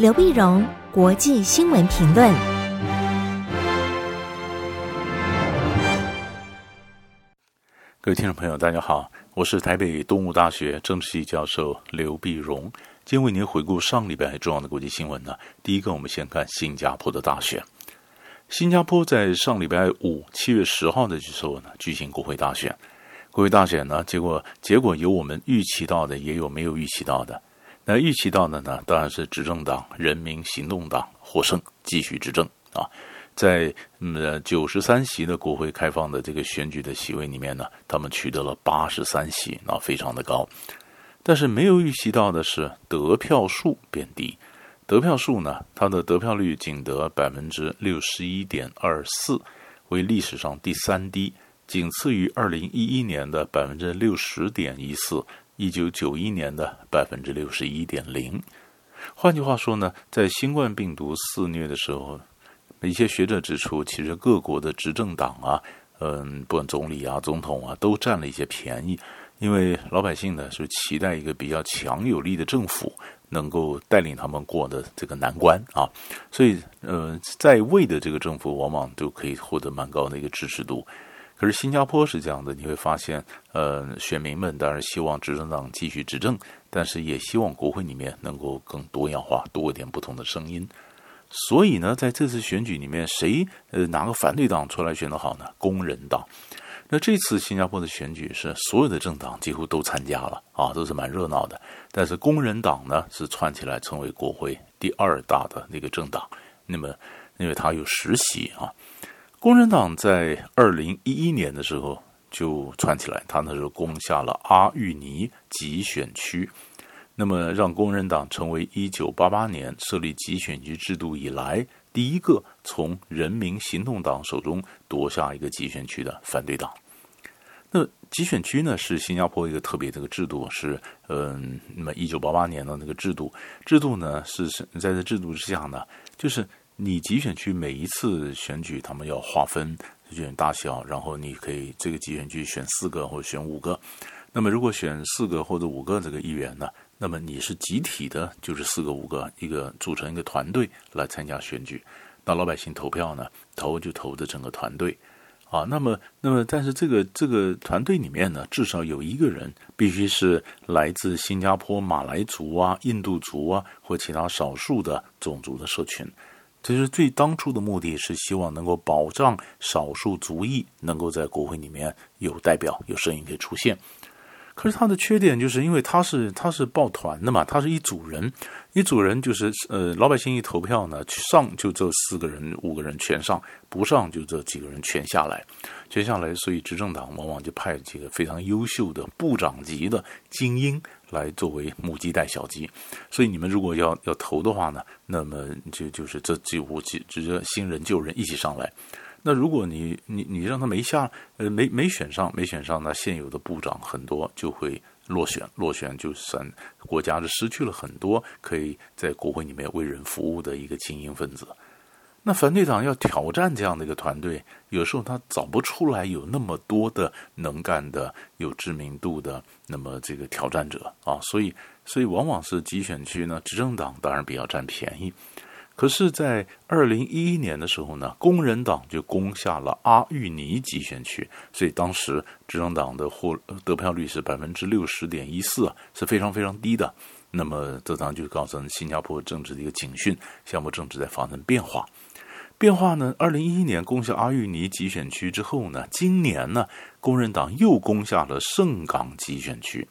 刘碧荣，国际新闻评论。各位听众朋友，大家好，我是台北东吴大学政治系教授刘碧荣，今天为您回顾上礼拜重要的国际新闻呢。第一个，我们先看新加坡的大选。新加坡在上礼拜五，七月十号的时候呢，举行国会大选。国会大选呢，结果结果有我们预期到的，也有没有预期到的。那预期到的呢，当然是执政党人民行动党获胜，继续执政啊。在嗯九十三席的国会开放的这个选举的席位里面呢，他们取得了八十三席，那非常的高。但是没有预期到的是得票数变低，得票数呢，它的得票率仅得百分之六十一点二四，为历史上第三低，仅次于二零一一年的百分之六十点一四。一九九一年的百分之六十一点零，换句话说呢，在新冠病毒肆虐的时候，一些学者指出，其实各国的执政党啊，嗯，不管总理啊、总统啊，都占了一些便宜，因为老百姓呢是期待一个比较强有力的政府能够带领他们过的这个难关啊，所以，呃，在位的这个政府往往都可以获得蛮高的一个支持度。可是新加坡是这样的，你会发现，呃，选民们当然希望执政党继续执政，但是也希望国会里面能够更多样化，多一点不同的声音。所以呢，在这次选举里面，谁呃哪个反对党出来选得好呢？工人党。那这次新加坡的选举是所有的政党几乎都参加了啊，都是蛮热闹的。但是工人党呢是串起来成为国会第二大的那个政党，那么因为它有十席啊。工人党在二零一一年的时候就窜起来，他那时候攻下了阿育尼集选区，那么让工人党成为一九八八年设立集选区制度以来第一个从人民行动党手中夺下一个集选区的反对党。那集选区呢是新加坡一个特别的一个制度，是嗯，那么一九八八年的那个制度，制度呢是是在这制度之下呢，就是。你集选区每一次选举，他们要划分选大小，然后你可以这个集选区选四个或者选五个。那么如果选四个或者五个这个议员呢，那么你是集体的，就是四个五个一个组成一个团队来参加选举。那老百姓投票呢，投就投的整个团队啊。那么那么但是这个这个团队里面呢，至少有一个人必须是来自新加坡马来族啊、印度族啊或其他少数的种族的社群。其实最当初的目的是希望能够保障少数族裔能够在国会里面有代表、有声音可以出现。可是他的缺点就是因为他是他是抱团的嘛，他是一组人，一组人就是呃老百姓一投票呢，上就这四个人、五个人全上，不上就这几个人全下来，全下来，所以执政党往往就派几个非常优秀的部长级的精英。来作为母鸡带小鸡，所以你们如果要要投的话呢，那么就就是这几五几直接新人旧人一起上来。那如果你你你让他没下呃没没选上没选上，那现有的部长很多就会落选，落选就算国家是失去了很多可以在国会里面为人服务的一个精英分子。那反对党要挑战这样的一个团队，有时候他找不出来有那么多的能干的、有知名度的那么这个挑战者啊，所以所以往往是集选区呢，执政党当然比较占便宜。可是，在二零一一年的时候呢，工人党就攻下了阿育尼集选区，所以当时执政党的获得票率是百分之六十点一四，是非常非常低的。那么这当就告诉新加坡政治的一个警讯，新加坡政治在发生变化。变化呢？二零一一年攻下阿育尼集选区之后呢，今年呢，工人党又攻下了盛港集选区，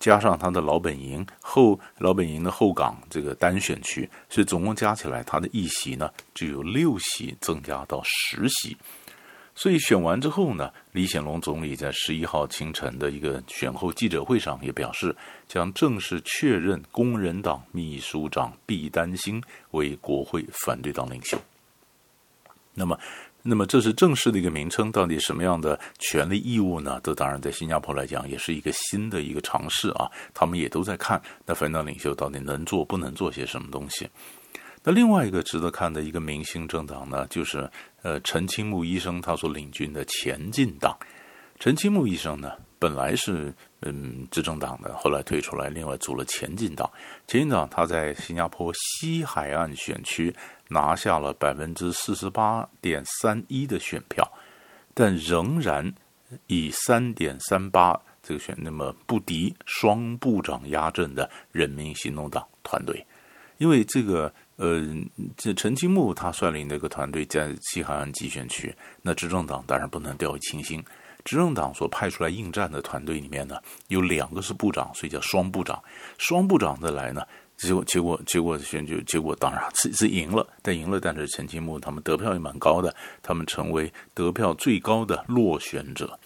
加上他的老本营后老本营的后港这个单选区，所以总共加起来，他的议席呢就有六席增加到十席。所以选完之后呢，李显龙总理在十一号清晨的一个选后记者会上也表示，将正式确认工人党秘书长毕丹星为国会反对党领袖。那么，那么这是正式的一个名称，到底什么样的权利义务呢？这当然在新加坡来讲也是一个新的一个尝试啊。他们也都在看，那反党领袖到底能做不能做些什么东西。那另外一个值得看的一个明星政党呢，就是呃陈清木医生他所领军的前进党。陈清木医生呢，本来是嗯执政党的，后来退出来，另外组了前进党。前进党他在新加坡西海岸选区拿下了百分之四十八点三一的选票，但仍然以三点三八这个选那么不敌双部长压阵的人民行动党团队，因为这个。呃，这陈清木他率领的一个团队在西海岸集选区，那执政党当然不能掉以轻心。执政党所派出来应战的团队里面呢，有两个是部长，所以叫双部长。双部长的来呢，结果结果结果选举结果当然是是赢了，但赢了，但是陈清木他们得票也蛮高的，他们成为得票最高的落选者。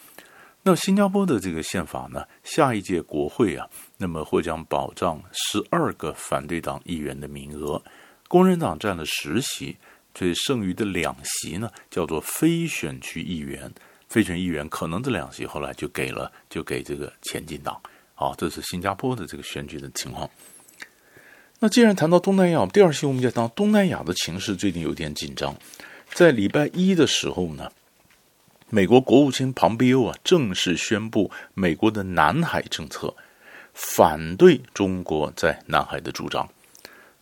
那新加坡的这个宪法呢，下一届国会啊，那么会将保障十二个反对党议员的名额。工人党占了十席，所以剩余的两席呢，叫做非选区议员。非选议员可能这两席后来就给了，就给这个前进党。好，这是新加坡的这个选举的情况。那既然谈到东南亚，第二期我们就谈东南亚的情势最近有点紧张。在礼拜一的时候呢，美国国务卿庞培欧啊正式宣布美国的南海政策，反对中国在南海的主张。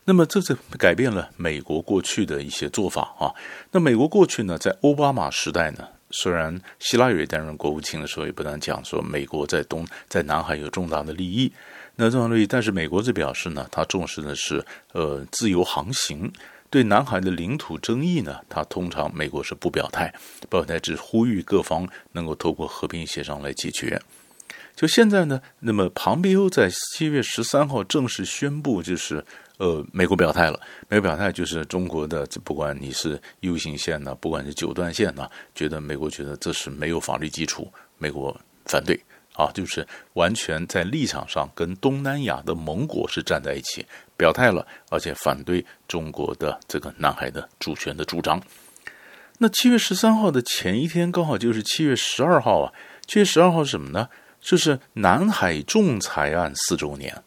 那么这是改变了美国过去的一些做法啊。那美国过去呢，在奥巴马时代呢，虽然希拉蕊担任国务卿的时候，也不断讲说美国在东在南海有重大的利益，那重大的利益，但是美国这表示呢，他重视的是呃自由航行，对南海的领土争议呢，他通常美国是不表态，不表态只呼吁各方能够透过和平协商来解决。就现在呢，那么庞培欧在七月十三号正式宣布，就是。呃，美国表态了，美国表态就是中国的，不管你是 U 型线呢，不管是九段线呢，觉得美国觉得这是没有法律基础，美国反对啊，就是完全在立场上跟东南亚的盟国是站在一起，表态了，而且反对中国的这个南海的主权的主张。那七月十三号的前一天，刚好就是七月十二号啊，七月十二号是什么呢？就是南海仲裁案四周年。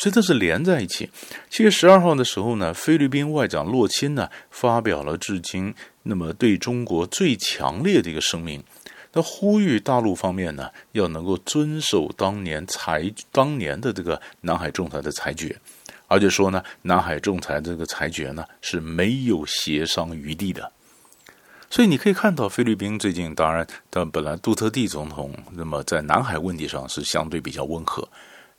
所以这是连在一起。七月十二号的时候呢，菲律宾外长洛钦呢发表了至今那么对中国最强烈的一个声明，他呼吁大陆方面呢要能够遵守当年裁当年的这个南海仲裁的裁决，而且说呢南海仲裁这个裁决呢是没有协商余地的。所以你可以看到菲律宾最近，当然，但本来杜特地总统那么在南海问题上是相对比较温和。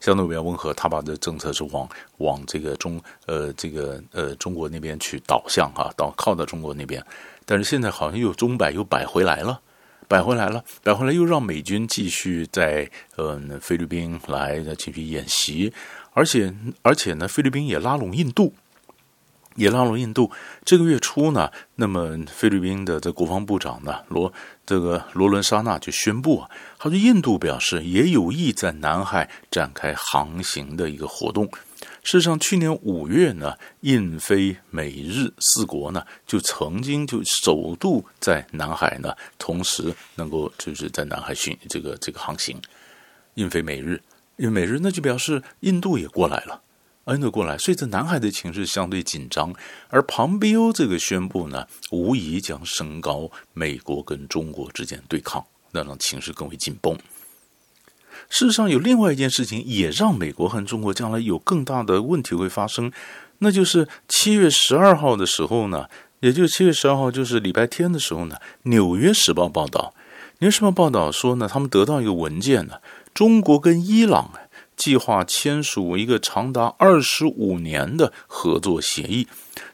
相对比较温和，他把这政策是往往这个中呃这个呃中国那边去导向哈，导靠到中国那边，但是现在好像又中摆又摆回来了，摆回来了，摆回来又让美军继续在嗯、呃、菲律宾来继续演习，而且而且呢，菲律宾也拉拢印度。也拉拢印度。这个月初呢，那么菲律宾的这国防部长呢，罗这个罗伦沙纳就宣布啊，他说印度表示也有意在南海展开航行的一个活动。事实上，去年五月呢，印菲美日四国呢，就曾经就首度在南海呢，同时能够就是在南海巡这个这个航行。印菲美日，因为美日那就表示印度也过来了。恩德过来，所以这南海的情势相对紧张，而庞贝欧这个宣布呢，无疑将升高美国跟中国之间对抗，那让情势更为紧绷。事实上，有另外一件事情也让美国和中国将来有更大的问题会发生，那就是七月十二号的时候呢，也就是七月十二号，就是礼拜天的时候呢，《纽约时报》报道，《纽约时报》报道说呢，他们得到一个文件呢，中国跟伊朗。计划签署一个长达二十五年的合作协议，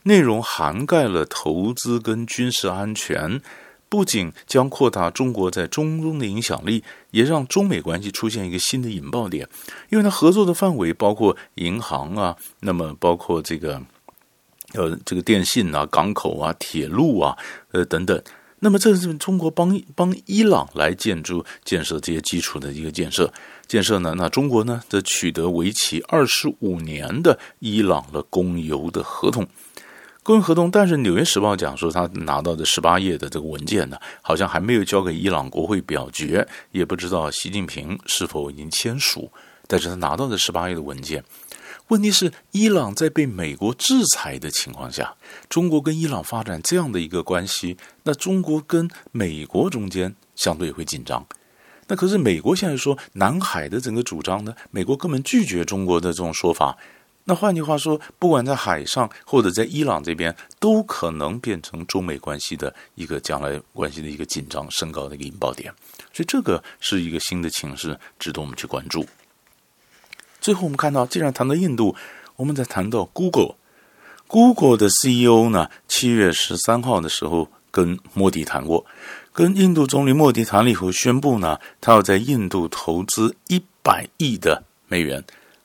内容涵盖了投资跟军事安全，不仅将扩大中国在中东的影响力，也让中美关系出现一个新的引爆点。因为它合作的范围包括银行啊，那么包括这个呃这个电信啊、港口啊、铁路啊，呃等等。那么这是中国帮帮伊朗来建筑建设这些基础的一个建设。建设呢？那中国呢？则取得为期二十五年的伊朗的供油的合同，供油合同。但是《纽约时报》讲说，他拿到的十八页的这个文件呢，好像还没有交给伊朗国会表决，也不知道习近平是否已经签署。但是他拿到的十八页的文件，问题是伊朗在被美国制裁的情况下，中国跟伊朗发展这样的一个关系，那中国跟美国中间相对会紧张。那可是美国现在说南海的整个主张呢，美国根本拒绝中国的这种说法。那换句话说，不管在海上或者在伊朗这边，都可能变成中美关系的一个将来关系的一个紧张升高的一个引爆点。所以这个是一个新的情势，值得我们去关注。最后我们看到，既然谈到印度，我们再谈到 Google。Google 的 CEO 呢，七月十三号的时候跟莫迪谈过，跟印度总理莫迪谈了以后，宣布呢，他要在印度投资一百亿的美元。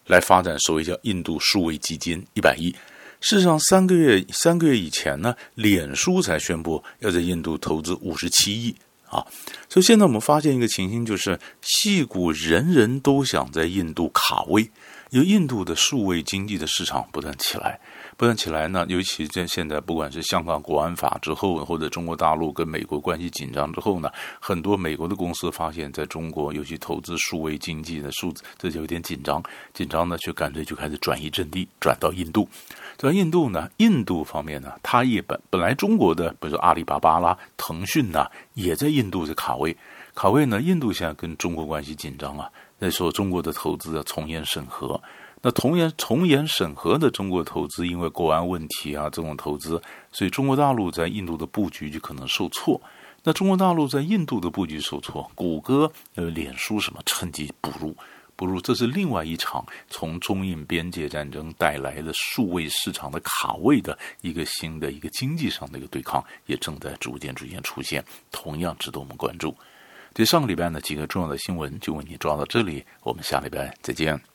来发展所谓叫印度数位基金一百亿。事实上，三个月三个月以前呢，脸书才宣布要在印度投资五十七亿啊。所以现在我们发现一个情形，就是戏骨人人都想在印度卡位，因为印度的数位经济的市场不断起来。不断起来呢，尤其在现在，不管是香港国安法之后，或者中国大陆跟美国关系紧张之后呢，很多美国的公司发现，在中国尤其投资数位经济的数字，这就有点紧张，紧张呢，就干脆就开始转移阵地，转到印度。在印度呢，印度方面呢，它也本本来中国的，比如说阿里巴巴啦、腾讯呐，也在印度的卡位，卡位呢，印度现在跟中国关系紧张啊，那时候中国的投资要从严审核。那从严从严审核的中国投资，因为国安问题啊，这种投资，所以中国大陆在印度的布局就可能受挫。那中国大陆在印度的布局受挫，谷歌呃、脸书什么趁机补入，补入，这是另外一场从中印边界战争带来的数位市场的卡位的一个新的一个经济上的一个对抗，也正在逐渐逐渐出现，同样值得我们关注。这上个礼拜呢几个重要的新闻就为你抓到这里，我们下礼拜再见。